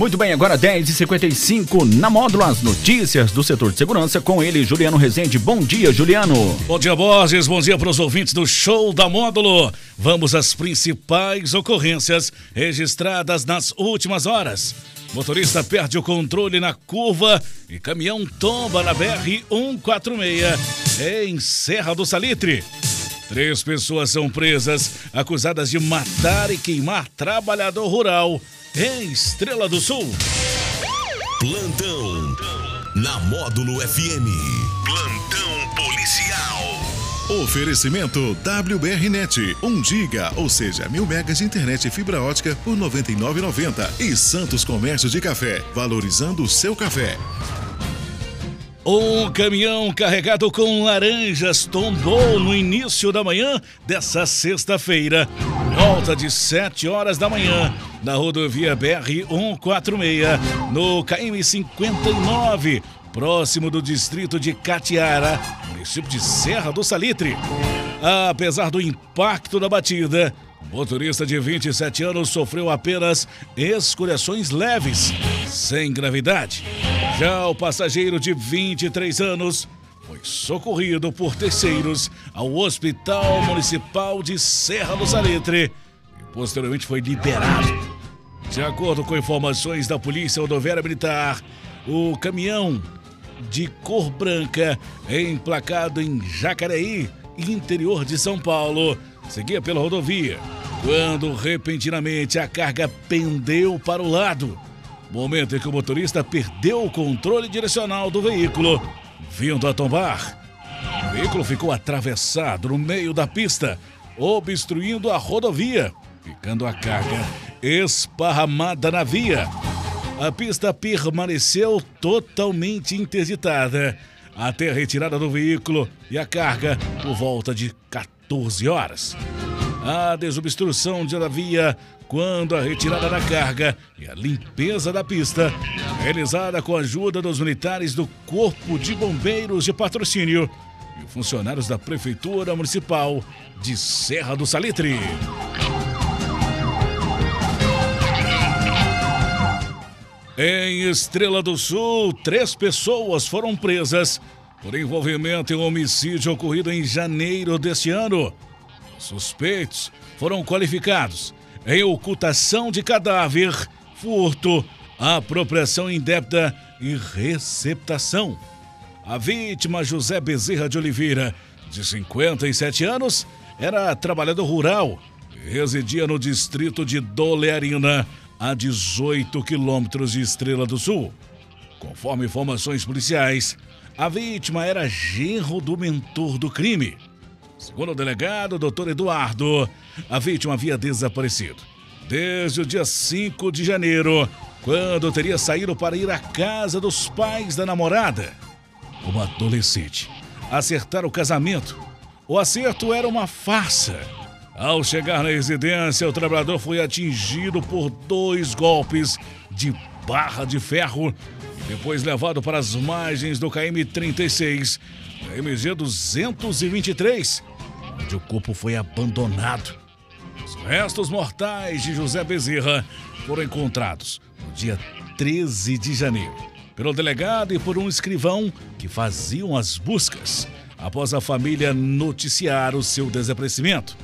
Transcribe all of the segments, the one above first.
Muito bem, agora 10h55 na Módulo, as notícias do setor de segurança com ele, Juliano Rezende. Bom dia, Juliano. Bom dia, Borges. Bom dia para os ouvintes do Show da Módulo. Vamos às principais ocorrências registradas nas últimas horas. Motorista perde o controle na curva e caminhão tomba na BR-146 em Serra do Salitre. Três pessoas são presas, acusadas de matar e queimar trabalhador rural em Estrela do Sul. Plantão na Módulo FM. Plantão policial. Oferecimento WBRnet, 1 giga, ou seja, mil megas de internet e fibra ótica por R$ 99,90. E Santos Comércio de Café, valorizando o seu café. Um caminhão carregado com laranjas tombou no início da manhã dessa sexta-feira, volta de 7 horas da manhã, na rodovia BR-146, no KM-59, próximo do distrito de Catiara, município de Serra do Salitre. Apesar do impacto da batida, o motorista de 27 anos sofreu apenas escoriações leves, sem gravidade. Já o passageiro de 23 anos foi socorrido por terceiros ao Hospital Municipal de Serra do Salitre e posteriormente foi liberado. De acordo com informações da Polícia Rodoviária Militar, o caminhão de cor branca, emplacado em Jacareí, interior de São Paulo, seguia pela rodovia, quando repentinamente a carga pendeu para o lado momento em que o motorista perdeu o controle direcional do veículo, vindo a tombar. O veículo ficou atravessado no meio da pista, obstruindo a rodovia, ficando a carga esparramada na via. A pista permaneceu totalmente interditada até a retirada do veículo e a carga por volta de 14 horas. A desobstrução da via quando a retirada da carga e a limpeza da pista, realizada com a ajuda dos militares do Corpo de Bombeiros de Patrocínio e funcionários da Prefeitura Municipal de Serra do Salitre. Em Estrela do Sul, três pessoas foram presas por envolvimento em homicídio ocorrido em janeiro deste ano. Os suspeitos foram qualificados em ocultação de cadáver, furto, apropriação indébita e receptação. A vítima, José Bezerra de Oliveira, de 57 anos, era trabalhador rural e residia no distrito de Dolearina, a 18 quilômetros de Estrela do Sul. Conforme informações policiais, a vítima era genro do mentor do crime. Segundo o delegado, doutor Eduardo, a vítima havia desaparecido desde o dia 5 de janeiro, quando teria saído para ir à casa dos pais da namorada. Como adolescente, acertar o casamento. O acerto era uma farsa. Ao chegar na residência, o trabalhador foi atingido por dois golpes de barra de ferro e depois levado para as margens do KM-36, MG 223, onde o corpo foi abandonado. Os restos mortais de José Bezerra foram encontrados no dia 13 de janeiro pelo delegado e por um escrivão que faziam as buscas após a família noticiar o seu desaparecimento.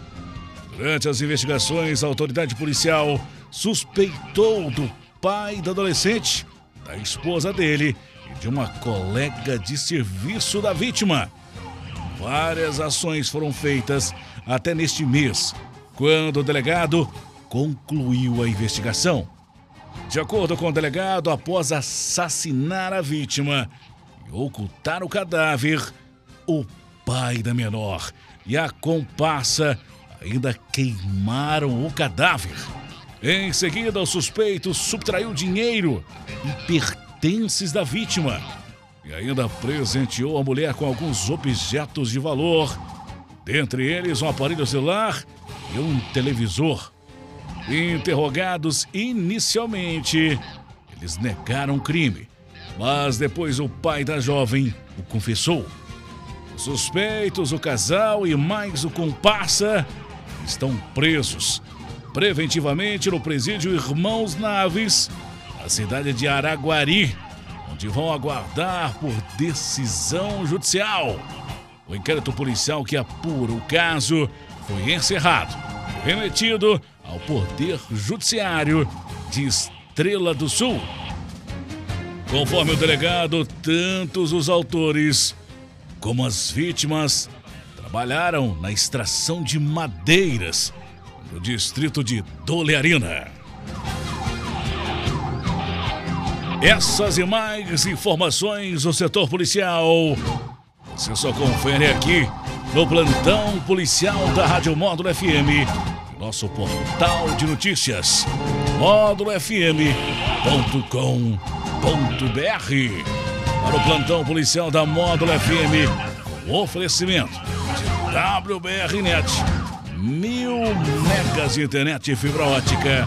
Durante as investigações, a autoridade policial suspeitou do pai da adolescente, da esposa dele e de uma colega de serviço da vítima. Várias ações foram feitas até neste mês, quando o delegado concluiu a investigação. De acordo com o delegado, após assassinar a vítima e ocultar o cadáver, o pai da menor e a comparsa ainda queimaram o cadáver. Em seguida, o suspeito subtraiu dinheiro e pertences da vítima e ainda presenteou a mulher com alguns objetos de valor, dentre eles um aparelho celular e um televisor. Interrogados inicialmente, eles negaram o crime, mas depois o pai da jovem o confessou. Os suspeitos, o casal e mais o comparsa estão presos preventivamente no presídio Irmãos Naves, a cidade de Araguari, onde vão aguardar por decisão judicial. O inquérito policial que apura o caso foi encerrado, remetido ao Poder Judiciário de Estrela do Sul. Conforme o delegado, tantos os autores como as vítimas trabalharam na extração de madeiras no distrito de Dolearina. Essas e mais informações do setor policial. Você só confere aqui no plantão policial da Rádio Módulo FM, nosso portal de notícias, módulofm.com.br. Para o plantão policial da Módulo FM, oferecimento de WBRnet, mil megas de internet e fibra ótica